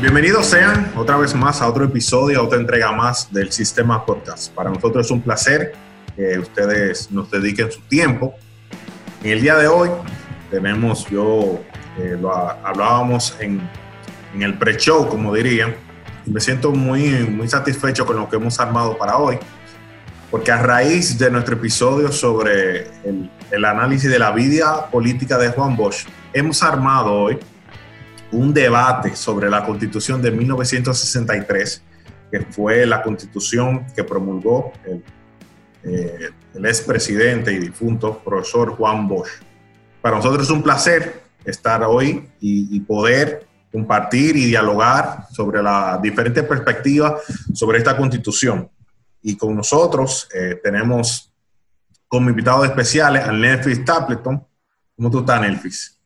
Bienvenidos sean otra vez más a otro episodio, a otra entrega más del Sistema Podcast. Para nosotros es un placer que ustedes nos dediquen su tiempo. En el día de hoy tenemos, yo eh, lo hablábamos en, en el pre-show, como dirían, y me siento muy, muy satisfecho con lo que hemos armado para hoy, porque a raíz de nuestro episodio sobre el, el análisis de la vida política de Juan Bosch, hemos armado hoy un debate sobre la constitución de 1963, que fue la constitución que promulgó el, eh, el expresidente y difunto profesor Juan Bosch. Para nosotros es un placer estar hoy y, y poder compartir y dialogar sobre las diferentes perspectivas sobre esta constitución. Y con nosotros eh, tenemos como invitados especiales a Nelfis Tapleton. ¿Cómo tú estás, Nelfis?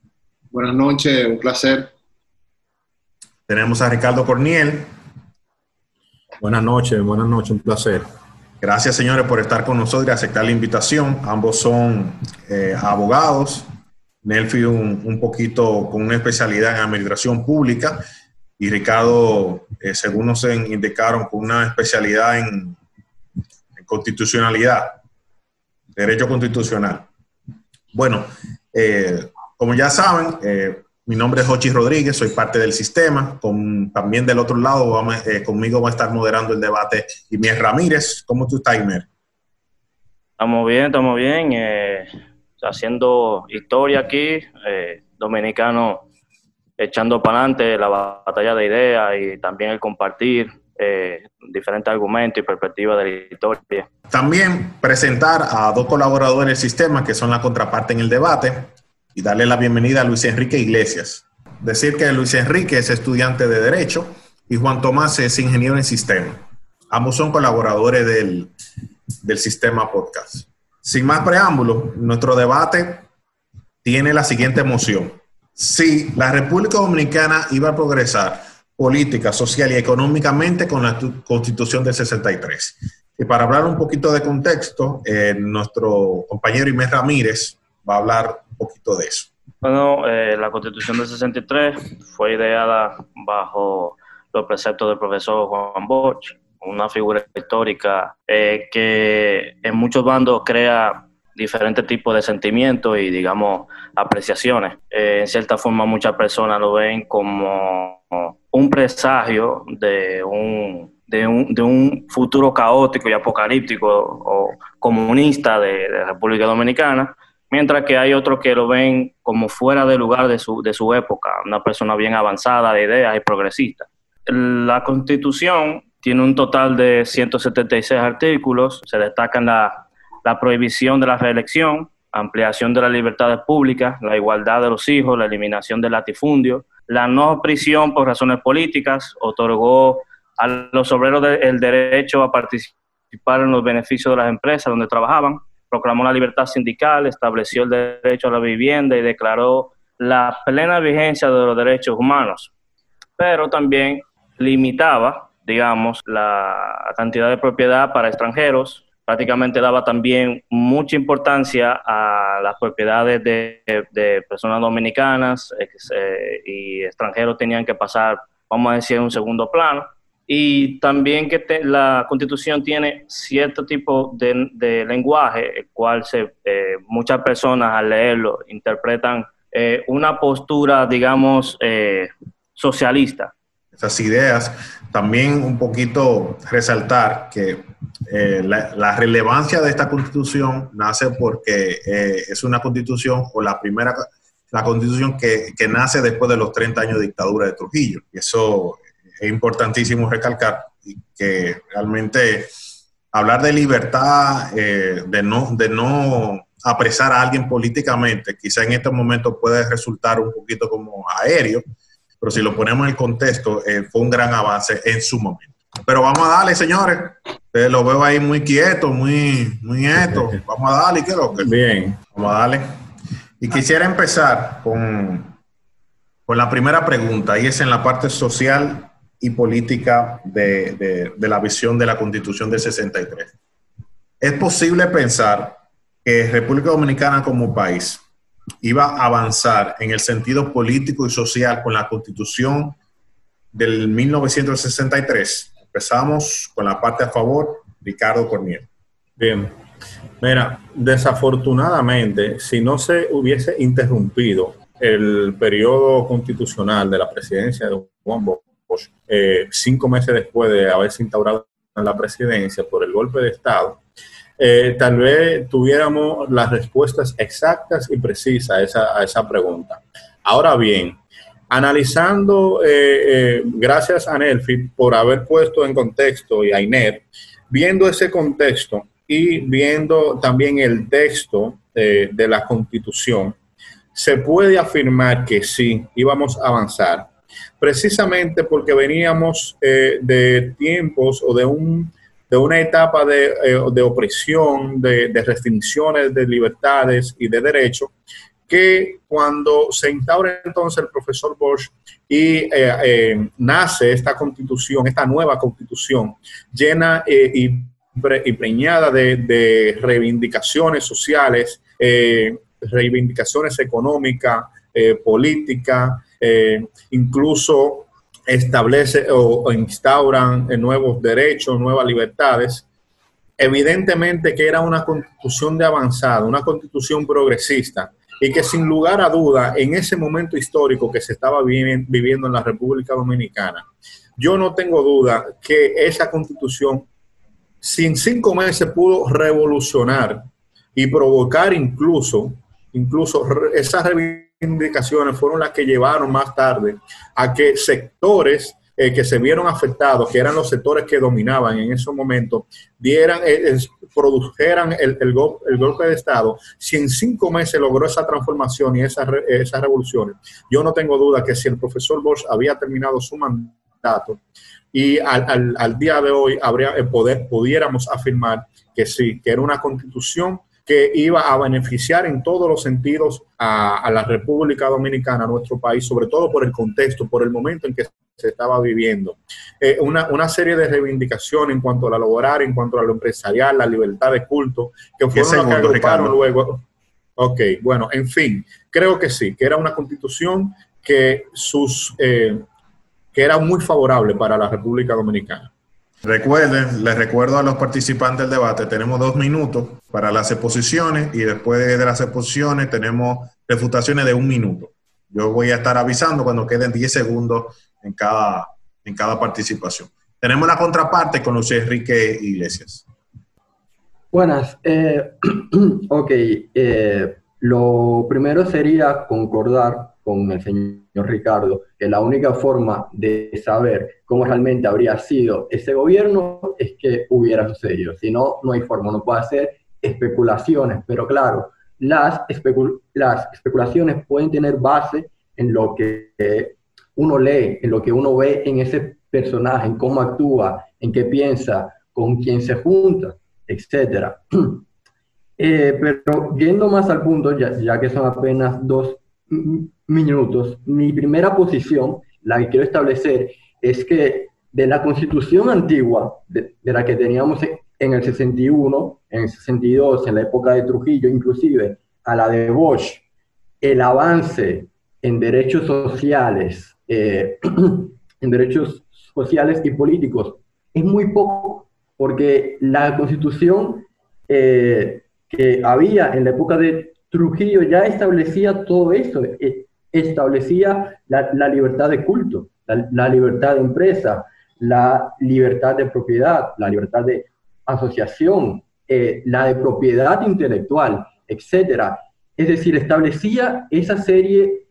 Buenas noches, un placer. Tenemos a Ricardo Corniel. Buenas noches, buenas noches, un placer. Gracias, señores, por estar con nosotros y aceptar la invitación. Ambos son eh, abogados. Nelfi un, un, poquito con una especialidad en administración pública y Ricardo, eh, según nos indicaron, con una especialidad en, constitucionalidad, derecho constitucional. Bueno, eh, como ya saben, mi nombre es Jochi Rodríguez, soy parte del sistema. Con, también del otro lado, vamos, eh, conmigo va a estar moderando el debate Imer Ramírez. ¿Cómo tú estás, Imer? Estamos bien, estamos bien. Eh, haciendo historia aquí, eh, dominicano echando para adelante la batalla de ideas y también el compartir eh, diferentes argumentos y perspectivas de la historia. También presentar a dos colaboradores del sistema que son la contraparte en el debate y darle la bienvenida a Luis Enrique Iglesias. Decir que Luis Enrique es estudiante de Derecho y Juan Tomás es ingeniero en sistema. Ambos son colaboradores del, del sistema podcast. Sin más preámbulos, nuestro debate tiene la siguiente moción. Si la República Dominicana iba a progresar política, social y económicamente con la Constitución del 63. Y para hablar un poquito de contexto, eh, nuestro compañero Inés Ramírez va a hablar poquito de eso. Bueno, eh, la Constitución del 63 fue ideada bajo los preceptos del profesor Juan Bosch, una figura histórica eh, que en muchos bandos crea diferentes tipos de sentimientos y, digamos, apreciaciones. Eh, en cierta forma, muchas personas lo ven como un presagio de un, de un, de un futuro caótico y apocalíptico o comunista de, de República Dominicana, mientras que hay otros que lo ven como fuera de lugar de su, de su época, una persona bien avanzada de ideas y progresista. La constitución tiene un total de 176 artículos, se destacan la, la prohibición de la reelección, ampliación de las libertades públicas, la igualdad de los hijos, la eliminación del latifundio, la no prisión por razones políticas, otorgó a los obreros el derecho a participar en los beneficios de las empresas donde trabajaban, proclamó la libertad sindical, estableció el derecho a la vivienda y declaró la plena vigencia de los derechos humanos, pero también limitaba, digamos, la cantidad de propiedad para extranjeros, prácticamente daba también mucha importancia a las propiedades de, personas dominicanas eh, y extranjeros tenían que pasar, vamos a decir, un segundo plano. Y también que te, la constitución tiene cierto tipo de, de lenguaje, el cual se, eh, muchas personas al leerlo interpretan eh, una postura, digamos, eh, socialista. Esas ideas, también un poquito resaltar que eh, la, la, relevancia de esta constitución nace porque eh, es una constitución o la primera, la constitución que, que, nace después de los 30 años de dictadura de Trujillo. Eso es importantísimo recalcar que realmente hablar de libertad, eh, de, no, de no apresar a alguien políticamente, quizá en este momento puede resultar un poquito como aéreo, pero si lo ponemos en el contexto, eh, fue un gran avance en su momento. Pero vamos a darle, señores. Ustedes lo veo ahí muy quieto, muy, muy esto. Vamos a darle, ¿qué lo que? Bien. Vamos a darle. Y quisiera empezar con, con la primera pregunta, y es en la parte social y política de, de, la visión de la Constitución del 63. ¿Es posible pensar que República Dominicana como país iba a avanzar en el sentido político y social con la constitución del 1963. Empezamos con la parte a favor, Ricardo Corniel. Bien, mira, desafortunadamente, si no se hubiese interrumpido el periodo constitucional de la presidencia de Juan Bosch, eh, cinco meses después de haberse instaurado la presidencia por el golpe de Estado, eh, tal vez tuviéramos las respuestas exactas y precisas a esa, pregunta. Ahora bien, analizando, eh, gracias a Nelfi por haber puesto en contexto y a Iner, viendo ese contexto y viendo también el texto de la constitución, se puede afirmar que sí, íbamos a avanzar, precisamente porque veníamos de tiempos o de un de una etapa de, eh, opresión, de, restricciones de libertades y de derechos, que cuando se instaura entonces el profesor Bosch y eh, eh, nace esta constitución, esta nueva constitución, llena y, preñada de, reivindicaciones sociales, reivindicaciones económicas, políticas, incluso establece o, instauran nuevos derechos, nuevas libertades. Evidentemente que era una constitución de avanzada, una constitución progresista y que sin lugar a duda en ese momento histórico que se estaba viviendo en la República Dominicana, yo no tengo duda que esa constitución sin cinco meses pudo revolucionar y provocar incluso, incluso esa indicaciones fueron las que llevaron más tarde a que sectores eh, que se vieron afectados, que eran los sectores que dominaban en ese momento, dieran, eh, produjeran el, el, golpe de Estado. Si en cinco meses logró esa transformación y esa, esas revoluciones, yo no tengo duda que si el profesor Bosch había terminado su mandato y al, al, día de hoy habría, el poder, pudiéramos afirmar que sí, que era una constitución que iba a beneficiar en todos los sentidos a, la República Dominicana, a nuestro país, sobre todo por el contexto, por el momento en que se estaba viviendo. Eh, una, serie de reivindicaciones en cuanto a la laboral, en cuanto a lo empresarial, la libertad de culto, que fueron las que agruparon luego. Ok, bueno, en fin, creo que sí, que era una constitución que sus... Eh, que era muy favorable para la República Dominicana. Recuerden, les recuerdo a los participantes del debate, tenemos dos minutos para las exposiciones y después de las exposiciones tenemos refutaciones de un minuto. Yo voy a estar avisando cuando queden 10 segundos en cada, en cada participación. Tenemos la contraparte con José Enrique Iglesias. Buenas. Eh, ok. Eh, lo primero sería concordar con el señor Ricardo, que la única forma de saber cómo realmente habría sido ese gobierno es que hubiera sucedido. Si no, no hay forma, no puede hacer especulaciones, pero claro, las, las especulaciones pueden tener base en lo que uno lee, en lo que uno ve en ese personaje, en cómo actúa, en qué piensa, con quién se junta, etc. Eh, pero yendo más al punto, ya, ya que son apenas dos minutos, mi primera posición, la que quiero establecer, es que de la constitución antigua, de, la que teníamos en, el 61, en el 62, en la época de Trujillo, inclusive, a la de Bosch, el avance en derechos sociales, eh, en derechos sociales y políticos, es muy poco, porque la constitución eh, que había en la época de Trujillo ya establecía todo eso, eh, establecía la, libertad de culto, la, libertad de empresa, la libertad de propiedad, la libertad de asociación, eh, la de propiedad intelectual, etc. Es decir, establecía esa serie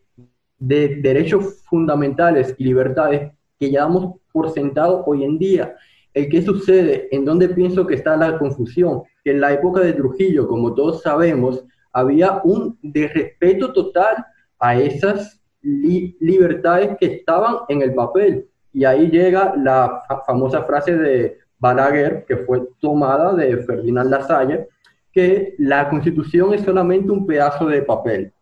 de derechos fundamentales y libertades que llevamos por sentado hoy en día. ¿El qué sucede? ¿En dónde pienso que está la confusión? En la época de Trujillo, como todos sabemos, había un desrespeto total a esas libertades que estaban en el papel. Y ahí llega la famosa frase de Balaguer, que fue tomada de Ferdinand Lasalle, que la constitución es solamente un pedazo de papel.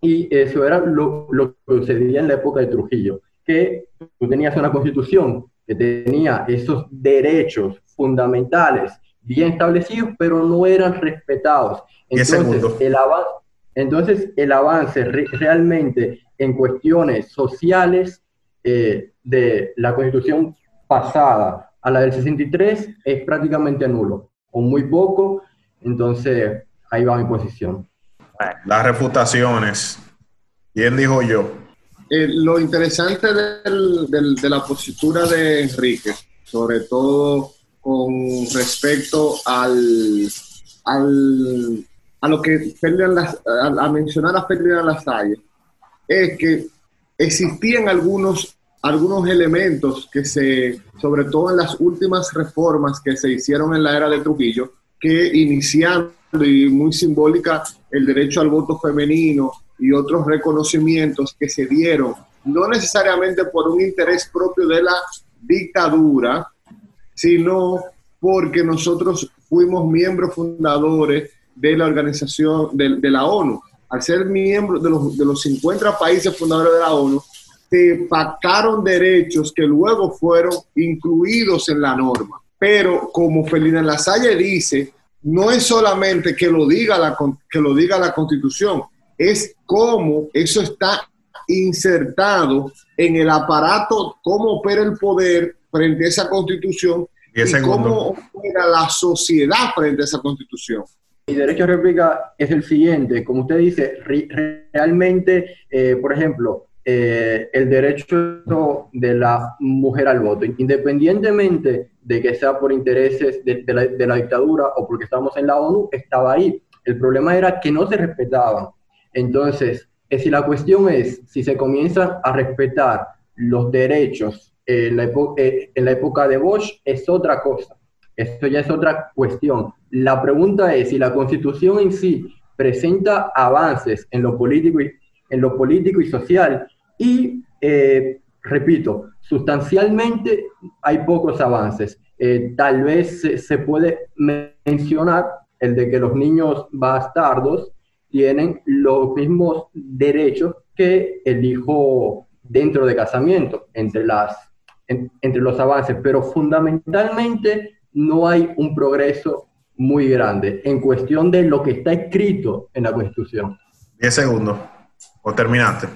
Y eso era lo, lo que sucedía en la época de Trujillo, que tú tenías una constitución que tenía esos derechos fundamentales bien establecidos, pero no eran respetados. Entonces, el, entonces, el avance realmente en cuestiones sociales, eh, de la constitución pasada a la del 63 es prácticamente nulo, o muy poco, entonces ahí va mi posición. Las refutaciones. ¿Quién dijo yo? Eh, lo interesante de la postura de Enrique, sobre todo con respecto al, al a lo que a, mencionar a Ferdinand Lasalle, es que existían algunos, algunos elementos que se, sobre todo en las últimas reformas que se hicieron en la era de Trujillo, que iniciando y muy simbólica el derecho al voto femenino y otros reconocimientos que se dieron, no necesariamente por un interés propio de la dictadura, sino porque nosotros fuimos miembros fundadores de la organización de, la ONU. Al ser miembro de los, de los 50 países fundadores de la ONU, se pactaron derechos que luego fueron incluidos en la norma. Pero como Felina Lasalle dice, no es solamente que lo diga la, que lo diga la Constitución, es cómo eso está insertado en el aparato, cómo opera el poder frente a esa Constitución y, cómo opera la sociedad frente a esa Constitución. Mi derecho a réplica es el siguiente, como usted dice, realmente, eh, por ejemplo, eh, el derecho de la mujer al voto, independientemente de que sea por intereses de, la, dictadura o porque estamos en la ONU, estaba ahí. El problema era que no se respetaban. Entonces, eh, si la cuestión es si se comienzan a respetar los derechos en la, en la época de Bosch, es otra cosa. Esto ya es otra cuestión. La pregunta es si la constitución en sí presenta avances en lo político y, en lo político y social y, eh, repito, sustancialmente hay pocos avances. Eh, tal vez se, puede mencionar el de que los niños bastardos tienen los mismos derechos que el hijo dentro de casamiento, entre, las, entre los avances, pero fundamentalmente no hay un progreso muy grande en cuestión de lo que está escrito en la Constitución. Diez segundos. ¿O terminaste?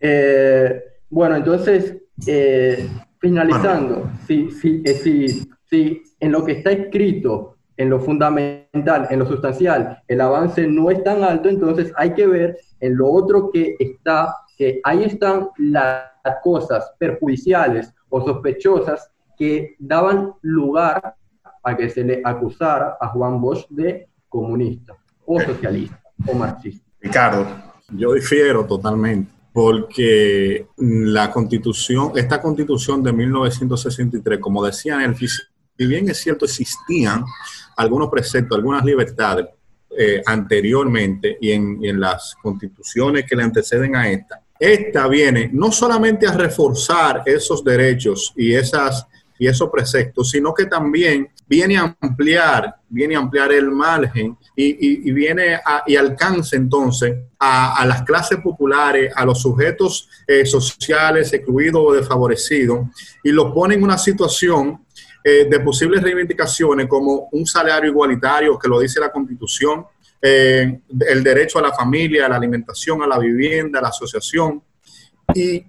Eh, bueno, entonces, eh, finalizando, si, si, eh, si, si en lo que está escrito, en lo fundamental, en lo sustancial, el avance no es tan alto, entonces hay que ver en lo otro que está, que ahí están las cosas perjudiciales o sospechosas que daban lugar a que se le acusara a Juan Bosch de comunista o socialista o marxista. Ricardo. Yo difiero totalmente, porque la constitución, esta constitución de 1963, como decía él, si bien es cierto, existían algunos preceptos, algunas libertades eh, anteriormente y en, en las constituciones que le anteceden a esta, esta viene no solamente a reforzar esos derechos y esas y esos preceptos, sino que también viene a ampliar, viene a ampliar el margen y, viene a, y alcanza entonces a, las clases populares, a los sujetos eh, sociales excluidos o desfavorecidos, y los pone en una situación eh, de posibles reivindicaciones como un salario igualitario, que lo dice la Constitución, eh, el derecho a la familia, a la alimentación, a la vivienda, a la asociación, y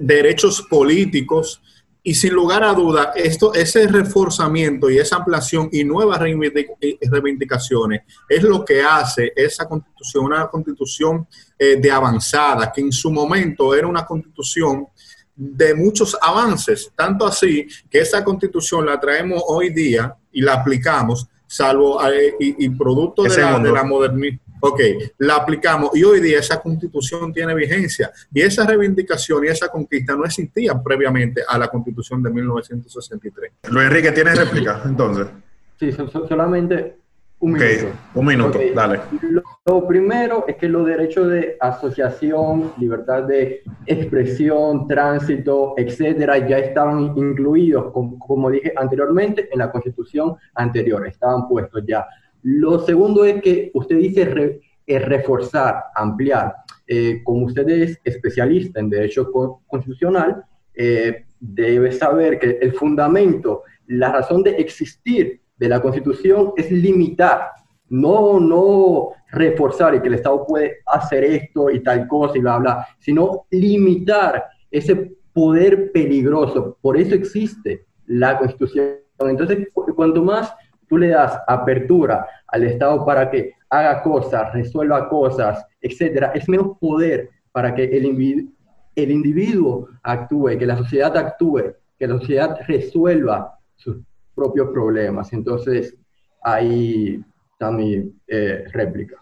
derechos políticos y sin lugar a duda, esto, ese reforzamiento y esa ampliación y nuevas reivindicaciones es lo que hace esa constitución una constitución eh, de avanzada, que en su momento era una constitución de muchos avances, tanto así que esa constitución la traemos hoy día y la aplicamos, salvo eh, y, producto de la, de la modernidad Ok, la aplicamos y hoy día esa constitución tiene vigencia y esa reivindicación y esa conquista no existían previamente a la constitución de 1963. Luis Enrique, ¿tiene réplica entonces? Sí, solamente un minuto. Un minuto, dale. Lo, primero es que los derechos de asociación, libertad de expresión, tránsito, etcétera, ya estaban incluidos, como, como dije anteriormente, en la constitución anterior, estaban puestos ya. Lo segundo es que usted dice reforzar, ampliar. Eh, como usted es especialista en derecho constitucional, eh, debe saber que el fundamento, la razón de existir de la Constitución es limitar, no, no reforzar y que el Estado puede hacer esto y tal cosa y bla, bla, sino limitar ese poder peligroso. Por eso existe la Constitución. Entonces, cuanto más tú le das apertura al Estado para que haga cosas, resuelva cosas, etcétera, es menos poder para que el, individuo, el individuo actúe, que la sociedad actúe, que la sociedad resuelva sus propios problemas. Entonces, ahí está mi eh, réplica.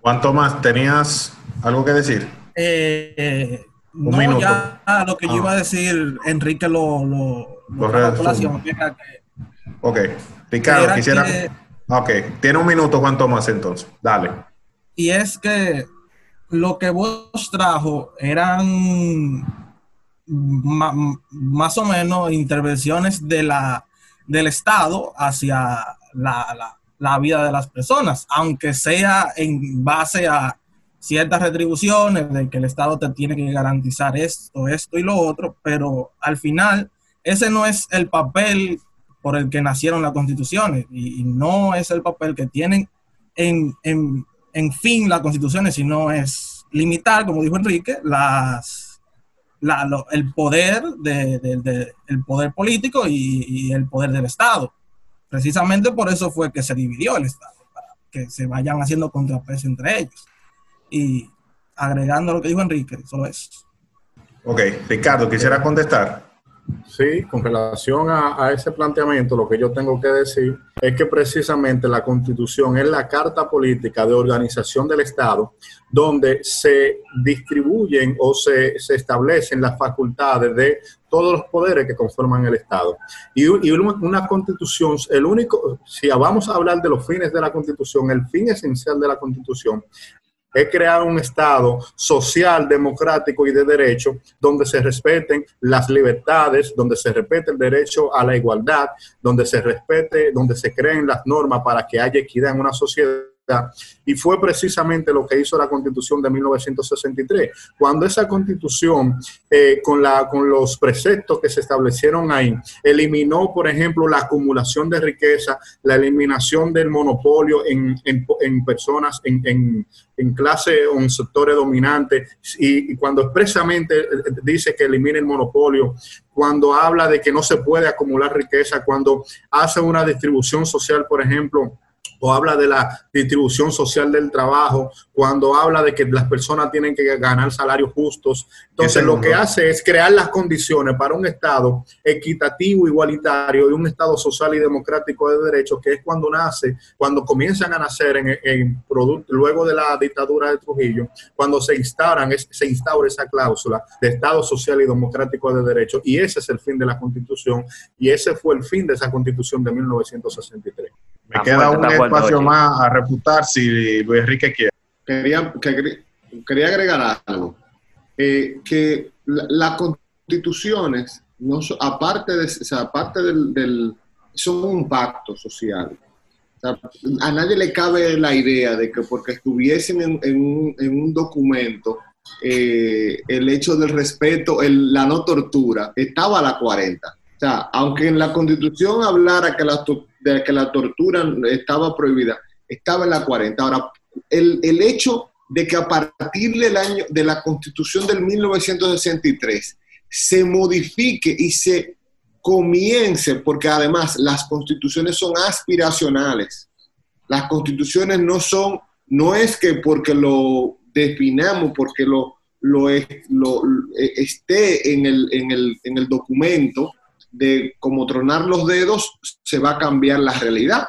¿Cuánto más? ¿Tenías algo que decir? Eh, Un no, minuto. ya lo que yo iba a decir, Enrique lo, lo, lo Ok, Ricardo, quisiera... Que, ok, tiene un minuto, ¿cuánto más entonces? Dale. Y es que lo que vos trajo eran más o menos intervenciones de la, del Estado hacia la, la, la, vida de las personas, aunque sea en base a ciertas retribuciones de que el Estado te tiene que garantizar esto, esto y lo otro, pero al final ese no es el papel por el que nacieron las constituciones y, no es el papel que tienen en, en, en fin las constituciones, sino es limitar, como dijo Enrique, las, la, el poder de, de, el poder político y, el poder del Estado. Precisamente por eso fue que se dividió el Estado, para que se vayan haciendo contrapeso entre ellos. Y agregando lo que dijo Enrique, solo eso. Ok, Ricardo, quisiera contestar. Sí, con relación a, ese planteamiento, lo que yo tengo que decir es que precisamente la constitución es la carta política de organización del Estado donde se distribuyen o se, se establecen las facultades de todos los poderes que conforman el Estado. Y, y, una constitución, el único, si vamos a hablar de los fines de la constitución, el fin esencial de la constitución es crear un Estado social, democrático y de derecho, donde se respeten las libertades, donde se respete el derecho a la igualdad, donde se respete, donde se creen las normas para que haya equidad en una sociedad y fue precisamente lo que hizo la constitución de 1963. Cuando esa constitución, eh, con, la, con los preceptos que se establecieron ahí, eliminó, por ejemplo, la acumulación de riqueza, la eliminación del monopolio en, en, personas, en, en, clase o en sectores dominantes, y, y cuando expresamente eh, dice que elimine el monopolio, cuando habla de que no se puede acumular riqueza, cuando hace una distribución social, por ejemplo, o habla de la distribución social del trabajo, cuando habla de que las personas tienen que ganar salarios justos. Entonces, lo que hace es crear las condiciones para un Estado equitativo, igualitario y un Estado social y democrático de derechos, que es cuando nace, cuando comienzan a nacer en, en producto, luego de la dictadura de Trujillo, cuando se instauran, se instaura esa cláusula de Estado social y democrático de derechos. Y ese es el fin de la Constitución, y ese fue el fin de esa Constitución de 1963. Me queda un espacio más a refutar si Luis Enrique quiere. Quería, que, quería agregar algo. Eh, que las la constituciones, no, aparte, de, o sea, aparte del, del, son un pacto social. O sea, a nadie le cabe la idea de que porque estuviesen en, en, un, en un, documento eh, el hecho del respeto, el, la no tortura, estaba a la 40. O sea, aunque en la constitución hablara que la de que la tortura estaba prohibida, estaba en la 40. Ahora, el, el hecho de que a partir del año de la constitución del 1963 se modifique y se comience, porque además las constituciones son aspiracionales. Las constituciones no son, no es que porque lo definamos, porque lo, lo, lo esté en el, en, el, en el documento, de como tronar los dedos, se va a cambiar la realidad.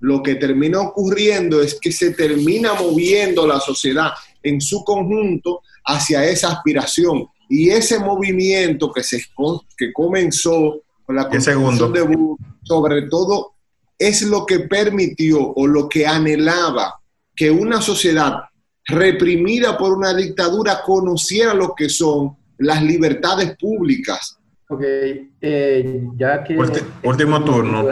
Lo que termina ocurriendo es que se termina moviendo la sociedad en su conjunto hacia esa aspiración. Y ese movimiento que, se, que comenzó con la constitución de Bush, sobre todo, es lo que permitió o lo que anhelaba que una sociedad reprimida por una dictadura conociera lo que son las libertades públicas, Ok, eh, ya que... último turno.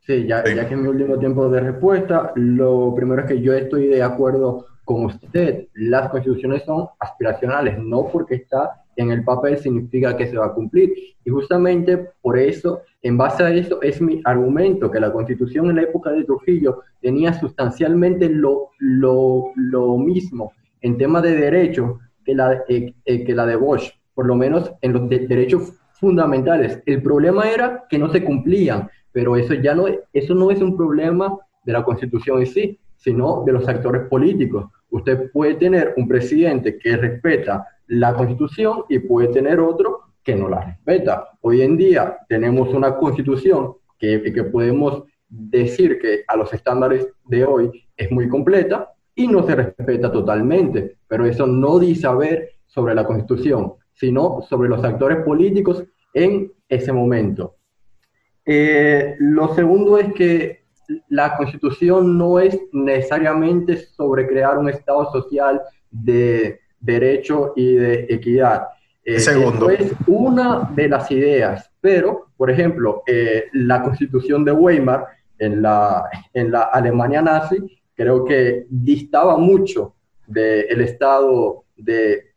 Sí, ya, sí. ya que en mi último tiempo de respuesta, lo primero es que yo estoy de acuerdo con usted. Las constituciones son aspiracionales, no porque está en el papel significa que se va a cumplir. Y justamente por eso, en base a eso, es mi argumento que la constitución en la época de Trujillo tenía sustancialmente lo, lo, lo mismo en tema de derecho que la, eh, eh, que la de Bosch por lo menos en los derechos fundamentales. El problema era que no se cumplían, pero eso ya no, eso no es un problema de la Constitución en sí, sino de los actores políticos. Usted puede tener un presidente que respeta la Constitución y puede tener otro que no la respeta. Hoy en día tenemos una Constitución que, que podemos decir que a los estándares de hoy es muy completa y no se respeta totalmente, pero eso no dice saber sobre la Constitución, sino sobre los actores políticos en ese momento. Eh, lo segundo es que la constitución no es necesariamente sobre crear un Estado social de derecho y de equidad. Eh, segundo. es una de las ideas, pero, por ejemplo, eh, la constitución de Weimar en la, en la Alemania nazi creo que distaba mucho del Estado de,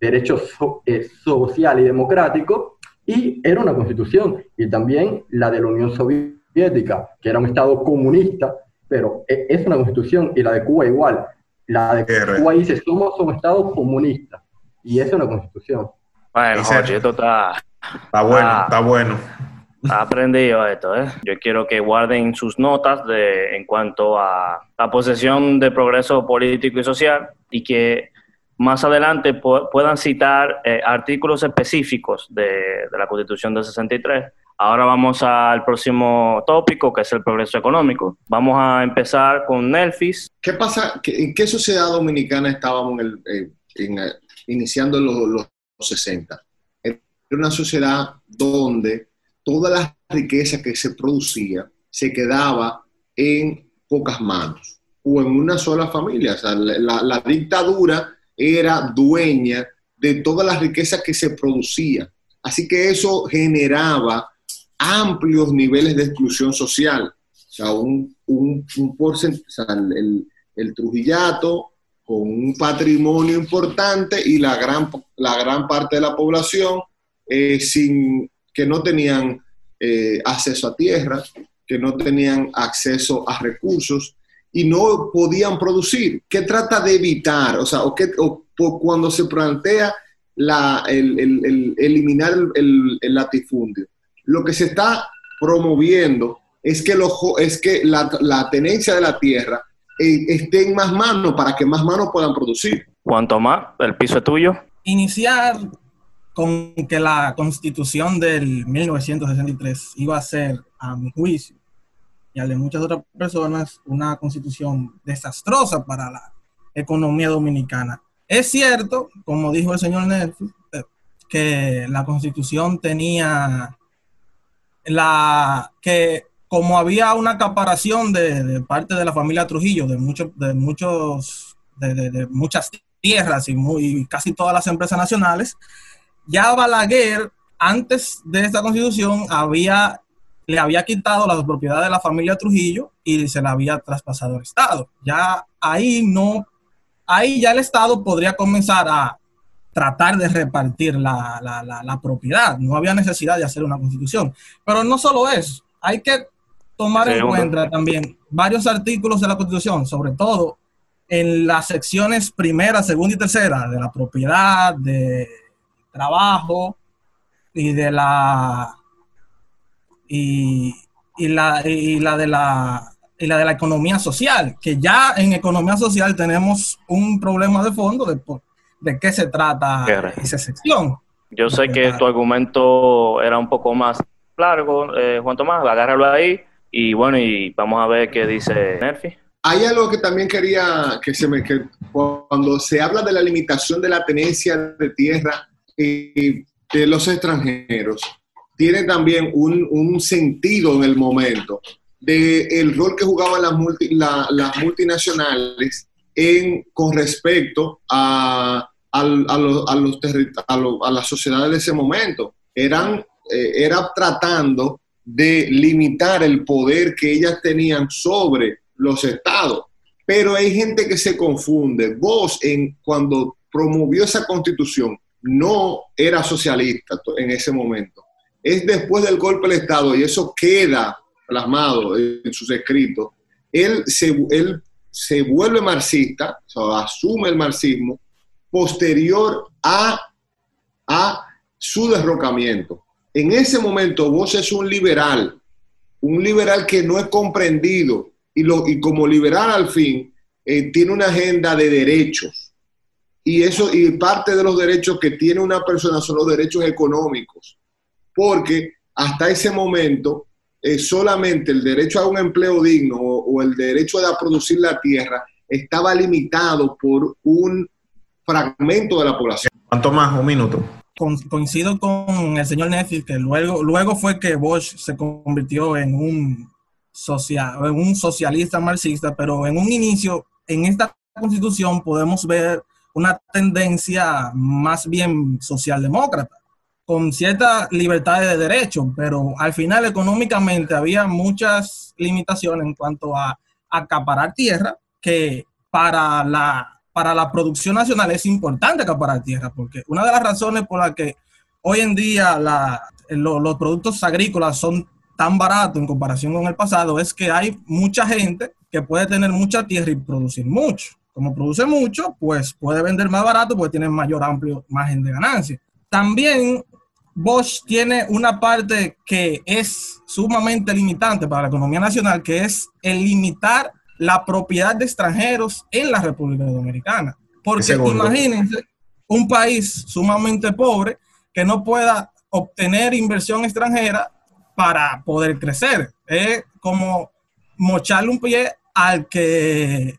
derecho social y democrático y era una constitución, y también la de la Unión Soviética, que era un Estado comunista, pero e, es una constitución, y la de Cuba igual. La de Cuba dice, somos un Estado comunista, y es una constitución. Bueno, esto está... Está bueno, está bueno. Ha aprendido esto, ¿eh? Yo quiero que guarden sus notas de, en cuanto a la posesión de progreso político y social y que más adelante puedan citar eh, artículos específicos de, la Constitución del 63. Ahora vamos al próximo tópico, que es el progreso económico. Vamos a empezar con Nelfis. ¿Qué pasa? ¿En qué sociedad dominicana estábamos eh, eh, iniciando los, los 60? Era una sociedad donde toda la riqueza que se producía se quedaba en pocas manos o en una sola familia. O sea, la, la dictadura era dueña de todas las riquezas que se producía. Así que eso generaba amplios niveles de exclusión social. O sea, un, un, porcentaje, el, Trujillato con un patrimonio importante y la gran, la gran parte de la población eh, sin, que no tenían eh, acceso a tierra, que no tenían acceso a recursos y no podían producir. ¿Qué trata de evitar? O sea, o, qué, o, cuando se plantea la, el, eliminar el, latifundio, lo que se está promoviendo es que, es que la, tenencia de la tierra eh, esté en más manos para que más manos puedan producir. ¿Cuánto más? ¿El piso es tuyo? Iniciar con que la constitución del 1963 iba a ser, a mi juicio, y al de muchas otras personas, una constitución desastrosa para la economía dominicana. Es cierto, como dijo el señor Nelson, eh, que la constitución tenía la que como había una acaparación de, parte de la familia Trujillo, de muchos, de muchos, de, muchas tierras y muy, casi todas las empresas nacionales, ya Balaguer, antes de esta constitución, había le había quitado la propiedad de la familia Trujillo y se la había traspasado al Estado. Ya ahí no, ahí ya el Estado podría comenzar a tratar de repartir la, propiedad. No había necesidad de hacer una constitución. Pero no solo eso, hay que tomar en cuenta también varios artículos de la constitución, sobre todo en las secciones primera, segunda y tercera de la propiedad, de trabajo y de la y, la, y la de la y la de la economía social, que ya en economía social tenemos un problema de fondo de, de qué se trata esa sección. Yo sé que tu argumento era un poco más largo, eh, Juan Tomás, agárralo ahí y bueno, y vamos a ver qué dice Nerfi. Hay algo que también quería que se me que cuando se habla de la limitación de la tenencia de tierra y de los extranjeros, tiene también un, sentido en el momento del el rol que jugaban las, las multinacionales en, con respecto a, a, los, a, los a, las sociedades de ese momento. Eran, eh, era tratando de limitar el poder que ellas tenían sobre los estados. Pero hay gente que se confunde. Vos, en, cuando promovió esa constitución, no era socialista en ese momento es después del golpe del Estado, y eso queda plasmado en sus escritos, él se, él se vuelve marxista, asume el marxismo, posterior a, a su derrocamiento. En ese momento vos es un liberal, un liberal que no es comprendido y, lo, y como liberal al fin eh, tiene una agenda de derechos. Y eso y parte de los derechos que tiene una persona son los derechos económicos, porque hasta ese momento eh, solamente el derecho a un empleo digno o, el derecho a producir la tierra estaba limitado por un fragmento de la población. ¿Cuánto más? Un minuto. coincido con el señor Netflix que luego, luego fue que Bosch se convirtió en un, social, en un socialista marxista, pero en un inicio, en esta constitución podemos ver una tendencia más bien socialdemócrata con cierta libertad de derecho, pero al final económicamente había muchas limitaciones en cuanto a acaparar tierra, que para la, para la producción nacional es importante acaparar tierra, porque una de las razones por las que hoy en día los productos agrícolas son tan baratos en comparación con el pasado es que hay mucha gente que puede tener mucha tierra y producir mucho. Como produce mucho, pues puede vender más barato porque tiene mayor amplio margen de ganancia. También Bosch tiene una parte que es sumamente limitante para la economía nacional, que es el limitar la propiedad de extranjeros en la República Dominicana. Porque imagínense un país sumamente pobre que no pueda obtener inversión extranjera para poder crecer. Es como mocharle un pie al que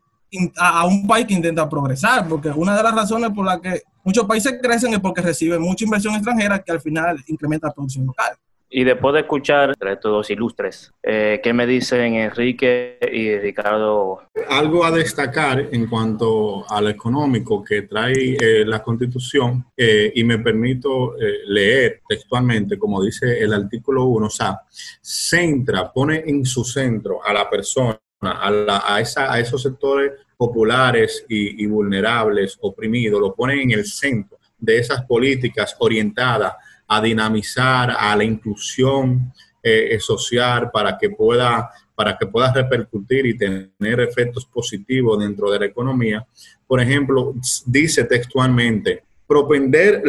a un país que intenta progresar, porque una de las razones por las que muchos países crecen es porque reciben mucha inversión extranjera que al final incrementa la producción local. Y después de escuchar a estos dos ilustres, eh, ¿qué me dicen Enrique y Ricardo? Algo a destacar en cuanto a lo económico que trae eh, la Constitución, eh, y me permito leer textualmente, como dice el artículo 1, o sea, centra, pone en su centro a la persona a, esa, a esos sectores populares y, vulnerables, oprimidos, lo ponen en el centro de esas políticas orientadas a dinamizar a la inclusión eh, social para que pueda para que pueda repercutir y tener efectos positivos dentro de la economía. Por ejemplo, dice textualmente, propender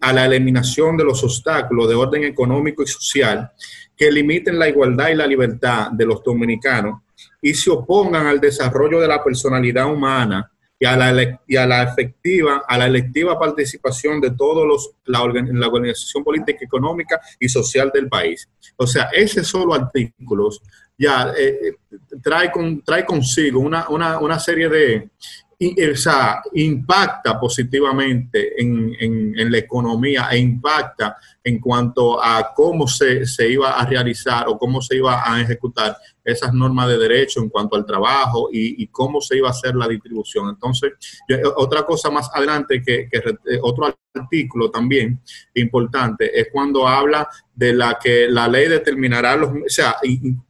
a la eliminación de los obstáculos de orden económico y social que limiten la igualdad y la libertad de los dominicanos y se opongan al desarrollo de la personalidad humana y a la, y a la efectiva, a la electiva participación de todos los, la, la organización política, económica y social del país. O sea, ese solo artículo ya eh, eh, trae, con, trae consigo una, una, una serie de, o sea, impacta positivamente en, en, la economía e impacta en cuanto a cómo se, se, iba a realizar o cómo se iba a ejecutar esas normas de derecho en cuanto al trabajo y, cómo se iba a hacer la distribución. Entonces, otra cosa más adelante que, que, eh, otro artículo también importante es cuando habla de la que la ley determinará los, o sea,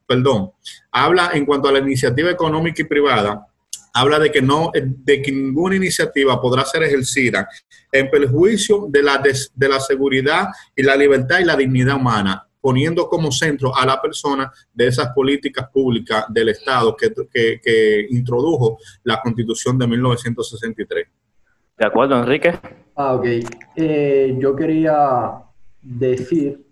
perdón, habla en cuanto a la iniciativa económica y privada habla de que no de que ninguna iniciativa podrá ser ejercida en perjuicio de la de la seguridad y la libertad y la dignidad humana poniendo como centro a la persona de esas políticas públicas del Estado que, que, introdujo la Constitución de 1963. ¿De acuerdo, Enrique? Ah, ok. Eh, yo quería decir,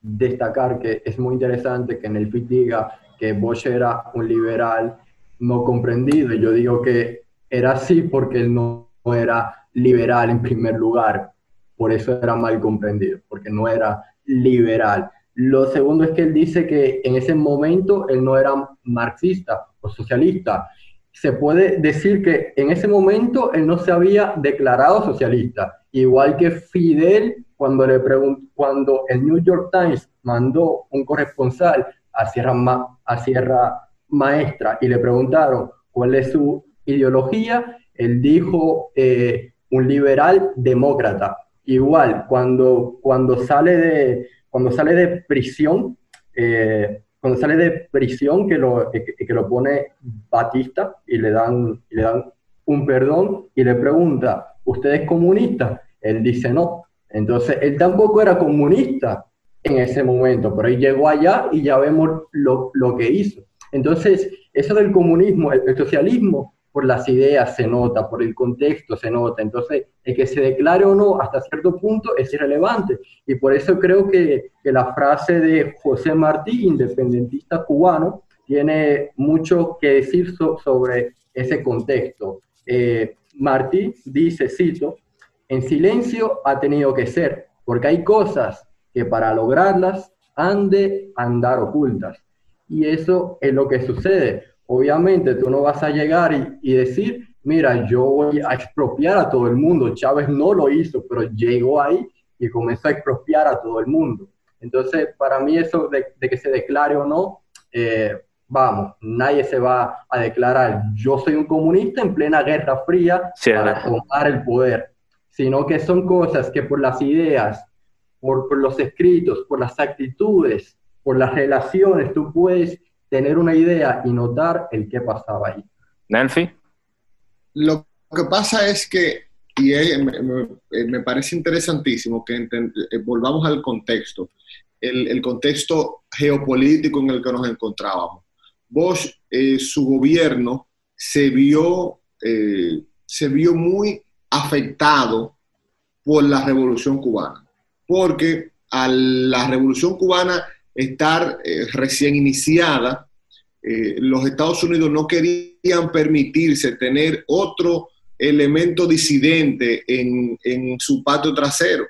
destacar que es muy interesante que en el FIT diga que Bosch era un liberal no comprendido. Y yo digo que era así porque él no, era liberal en primer lugar. Por eso era mal comprendido, porque no era liberal. Lo segundo es que él dice que en ese momento él no era marxista o socialista. Se puede decir que en ese momento él no se había declarado socialista, igual que Fidel cuando le cuando el New York Times mandó un corresponsal a Sierra, a Sierra maestra y le preguntaron cuál es su ideología, él dijo eh, un liberal demócrata. Igual, cuando, cuando, sale, de, cuando sale de prisión, eh, cuando sale de prisión que lo, que, lo pone Batista y le, dan, le dan un perdón y le pregunta, ¿usted es comunista? Él dice no. Entonces, él tampoco era comunista en ese momento, pero él llegó allá y ya vemos lo, lo que hizo. Entonces, eso del comunismo, el, socialismo, por las ideas se nota, por el contexto se nota. Entonces, el que se declare o no hasta cierto punto es irrelevante. Y por eso creo que, que la frase de José Martí, independentista cubano, tiene mucho que decir sobre ese contexto. Eh, Martí dice, cito, en silencio ha tenido que ser, porque hay cosas que para lograrlas han de andar ocultas. Y eso es lo que sucede. Obviamente tú no vas a llegar y, decir, mira, yo voy a expropiar a todo el mundo. Chávez no lo hizo, pero llegó ahí y comenzó a expropiar a todo el mundo. Entonces, para mí eso de, que se declare o no, eh, vamos, nadie se va a declarar, yo soy un comunista en plena Guerra Fría para tomar el poder, sino que son cosas que por las ideas, por, por los escritos, por las actitudes, por las relaciones, tú puedes tener una idea y notar el qué pasaba ahí. Nelfi. Lo que pasa es que, y me, parece interesantísimo que eh, volvamos al contexto, el, contexto geopolítico en el que nos encontrábamos. Bosch, eh, su gobierno se vio, eh, se vio muy afectado por la revolución cubana, porque a la revolución cubana estar eh, recién iniciada, eh, los Estados Unidos no querían permitirse tener otro elemento disidente en, en su patio trasero.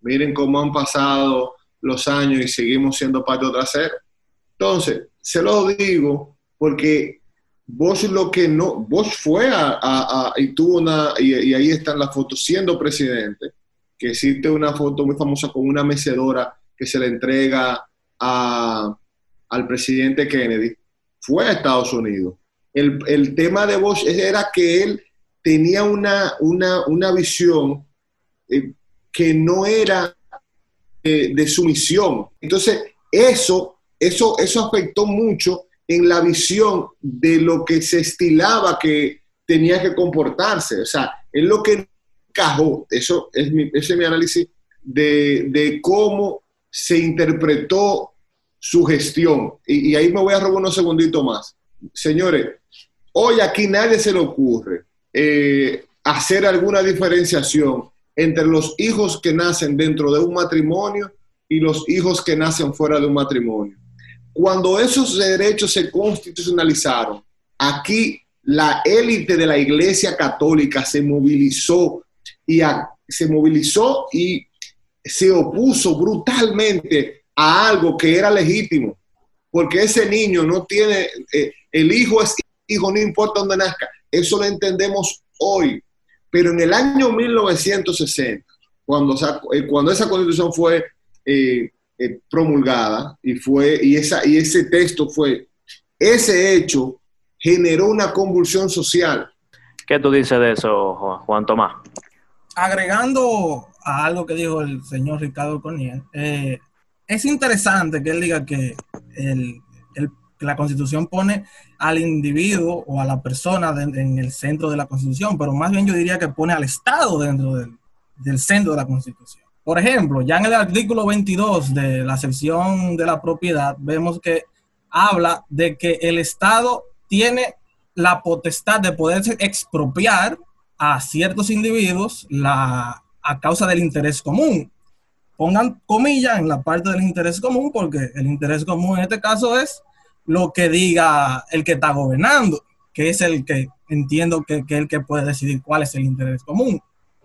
Miren cómo han pasado los años y seguimos siendo patio trasero. Entonces, se lo digo porque Bosch lo que no, Bosch fue a, y tuvo una, y, y, ahí están las fotos, siendo presidente, que existe una foto muy famosa con una mecedora que se le entrega al presidente Kennedy, fue a Estados Unidos. El, tema de Bosch era que él tenía una, una, visión eh, que no era eh, de sumisión. Entonces, eso, eso, eso afectó mucho en la visión de lo que se estilaba que tenía que comportarse. O sea, es lo que encajó, eso es mi, ese es mi análisis de, de cómo se interpretó su gestión. Y, ahí me voy a robar unos segunditos más. Señores, hoy aquí nadie se le ocurre eh, hacer alguna diferenciación entre los hijos que nacen dentro de un matrimonio y los hijos que nacen fuera de un matrimonio. Cuando esos derechos se constitucionalizaron, aquí la élite de la Iglesia Católica se movilizó y se movilizó y se opuso brutalmente a algo que era legítimo, porque ese niño no tiene, eh, el hijo es hijo, no importa dónde nazca, eso lo entendemos hoy, pero en el año 1960, cuando, eh, cuando esa constitución fue eh, promulgada y, fue, y, esa, y ese texto fue, ese hecho generó una convulsión social. ¿Qué tú dices de eso, Juan Tomás? Agregando a algo que dijo el señor Ricardo Corniel, eh, es interesante que él diga que la constitución pone al individuo o a la persona en el centro de la constitución, pero más bien yo diría que pone al Estado dentro del, centro de la constitución. Por ejemplo, ya en el artículo 22 de la sección de la propiedad, vemos que habla de que el Estado tiene la potestad de poderse expropiar a ciertos individuos a causa del interés común pongan comillas en la parte del interés común, porque el interés común en este caso es lo que diga el que está gobernando, que es el que entiendo que, es el que puede decidir cuál es el interés común.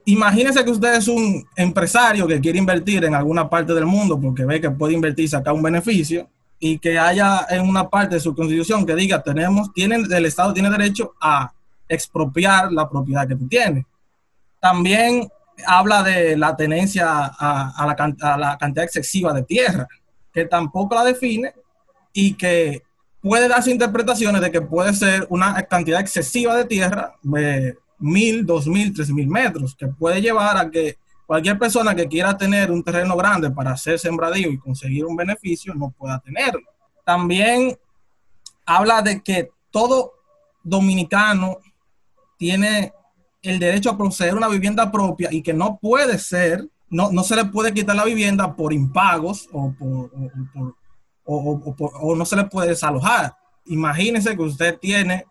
Imagínese que usted es un empresario que quiere invertir en alguna parte del mundo porque ve que puede invertir y sacar un beneficio y que haya en una parte de su constitución que diga tenemos, tienen, el Estado tiene derecho a expropiar la propiedad que tú tienes. También habla de la tenencia a, la, cantidad excesiva de tierra, que tampoco la define y que puede darse interpretaciones de que puede ser una cantidad excesiva de tierra, de mil, dos mil, tres mil metros, que puede llevar a que cualquier persona que quiera tener un terreno grande para hacer sembradío y conseguir un beneficio no pueda tenerlo. También habla de que todo dominicano tiene el derecho a poseer una vivienda propia y que no puede ser, no, no se le puede quitar la vivienda por impagos o, por, o, no se le puede desalojar. Imagínese que usted tiene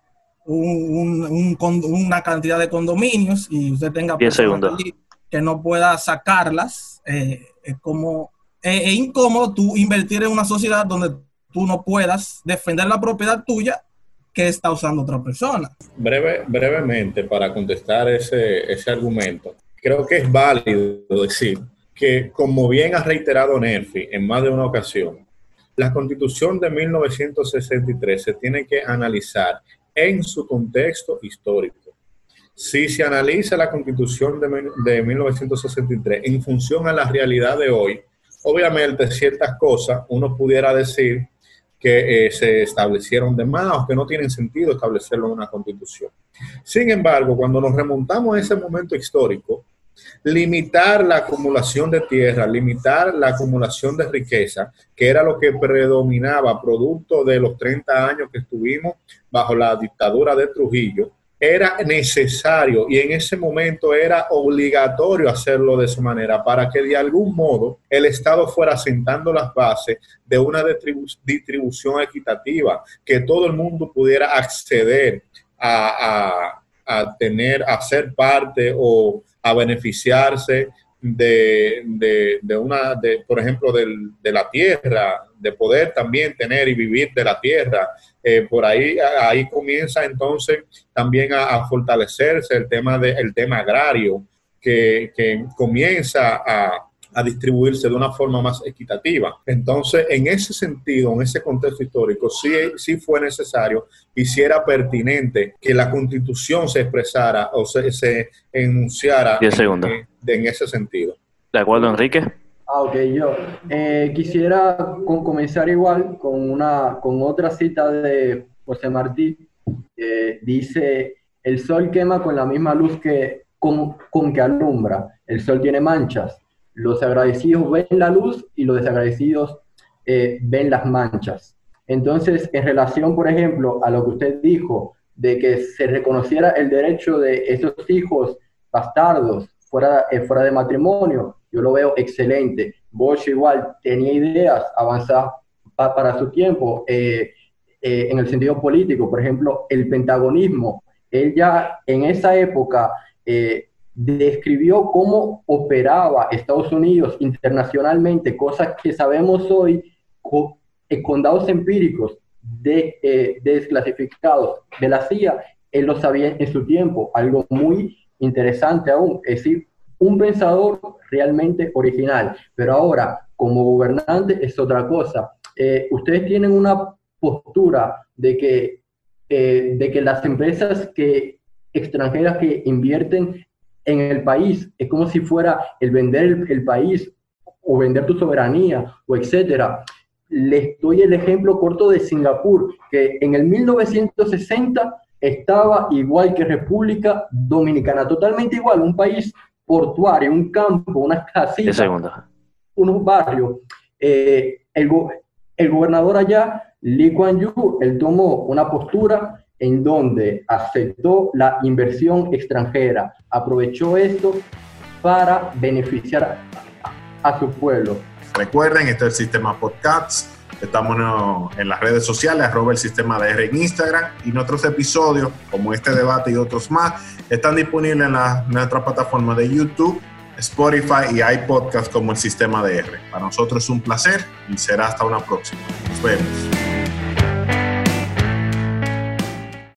una cantidad de condominios y usted tenga que no pueda sacarlas, eh, es como es incómodo tú invertir en una sociedad donde tú no puedas defender la propiedad tuya que está usando otra persona. Breve, brevemente, para contestar ese, ese argumento, creo que es válido decir que, como bien ha reiterado Nerfi en más de una ocasión, la constitución de 1963 se tiene que analizar en su contexto histórico. Si se analiza la constitución de, de 1963 en función a la realidad de hoy, obviamente ciertas cosas uno pudiera decir que eh, se establecieron de más o que no tienen sentido establecerlo en una constitución. Sin embargo, cuando nos remontamos a ese momento histórico, limitar la acumulación de tierra, limitar la acumulación de riqueza, que era lo que predominaba producto de los 30 años que estuvimos bajo la dictadura de Trujillo, era necesario y en ese momento era obligatorio hacerlo de esa manera para que de algún modo el Estado fuera sentando las bases de una distribución equitativa, que todo el mundo pudiera acceder a, tener, a ser parte o a beneficiarse de, de, una, de, por ejemplo, de la tierra, de poder también tener y vivir de la tierra, eh, por ahí, ahí comienza entonces también a, fortalecerse el tema, de, el tema agrario, que, comienza a, distribuirse de una forma más equitativa. Entonces, en ese sentido, en ese contexto histórico, sí, sí fue necesario y sí era pertinente que la constitución se expresara o se, se enunciara en, en, ese sentido. ¿De acuerdo, Enrique? Ah, ok, yo eh, quisiera comenzar igual con, una, con otra cita de José Martí, dice, el sol quema con la misma luz que, con, con que alumbra, el sol tiene manchas, los agradecidos ven la luz y los desagradecidos eh, ven las manchas. Entonces, en relación, por ejemplo, a lo que usted dijo, de que se reconociera el derecho de esos hijos bastardos fuera, eh, fuera de matrimonio, yo lo veo excelente. Bosch igual tenía ideas avanzadas para su tiempo eh, eh, en el sentido político, por ejemplo, el pentagonismo. Él ya en esa época eh, describió cómo operaba Estados Unidos internacionalmente, cosas que sabemos hoy con, con datos empíricos de, desclasificados de la CIA, él lo sabía en su tiempo, algo muy interesante aún, es decir, un pensador realmente original, pero ahora como gobernante es otra cosa. Eh, ustedes tienen una postura de que, eh, de que las empresas que, extranjeras que invierten en el país es como si fuera el vender el, país o vender tu soberanía o etcétera. Les doy el ejemplo corto de Singapur, que en el 1960 estaba igual que República Dominicana, totalmente igual, un país portuario, un campo, unas casitas, unos barrios. Eh, el, el, gobernador allá, Lee Kuan Yew, él tomó una postura en donde aceptó la inversión extranjera, aprovechó esto para beneficiar a, a su pueblo. Recuerden, esto es el sistema Podcasts Estamos en las redes sociales, arroba el sistema de R en Instagram y nuestros episodios, como este debate y otros más, están disponibles en la, nuestra plataforma de YouTube, Spotify y iPodcast como el sistema de R. Para nosotros es un placer y será hasta una próxima. Nos vemos.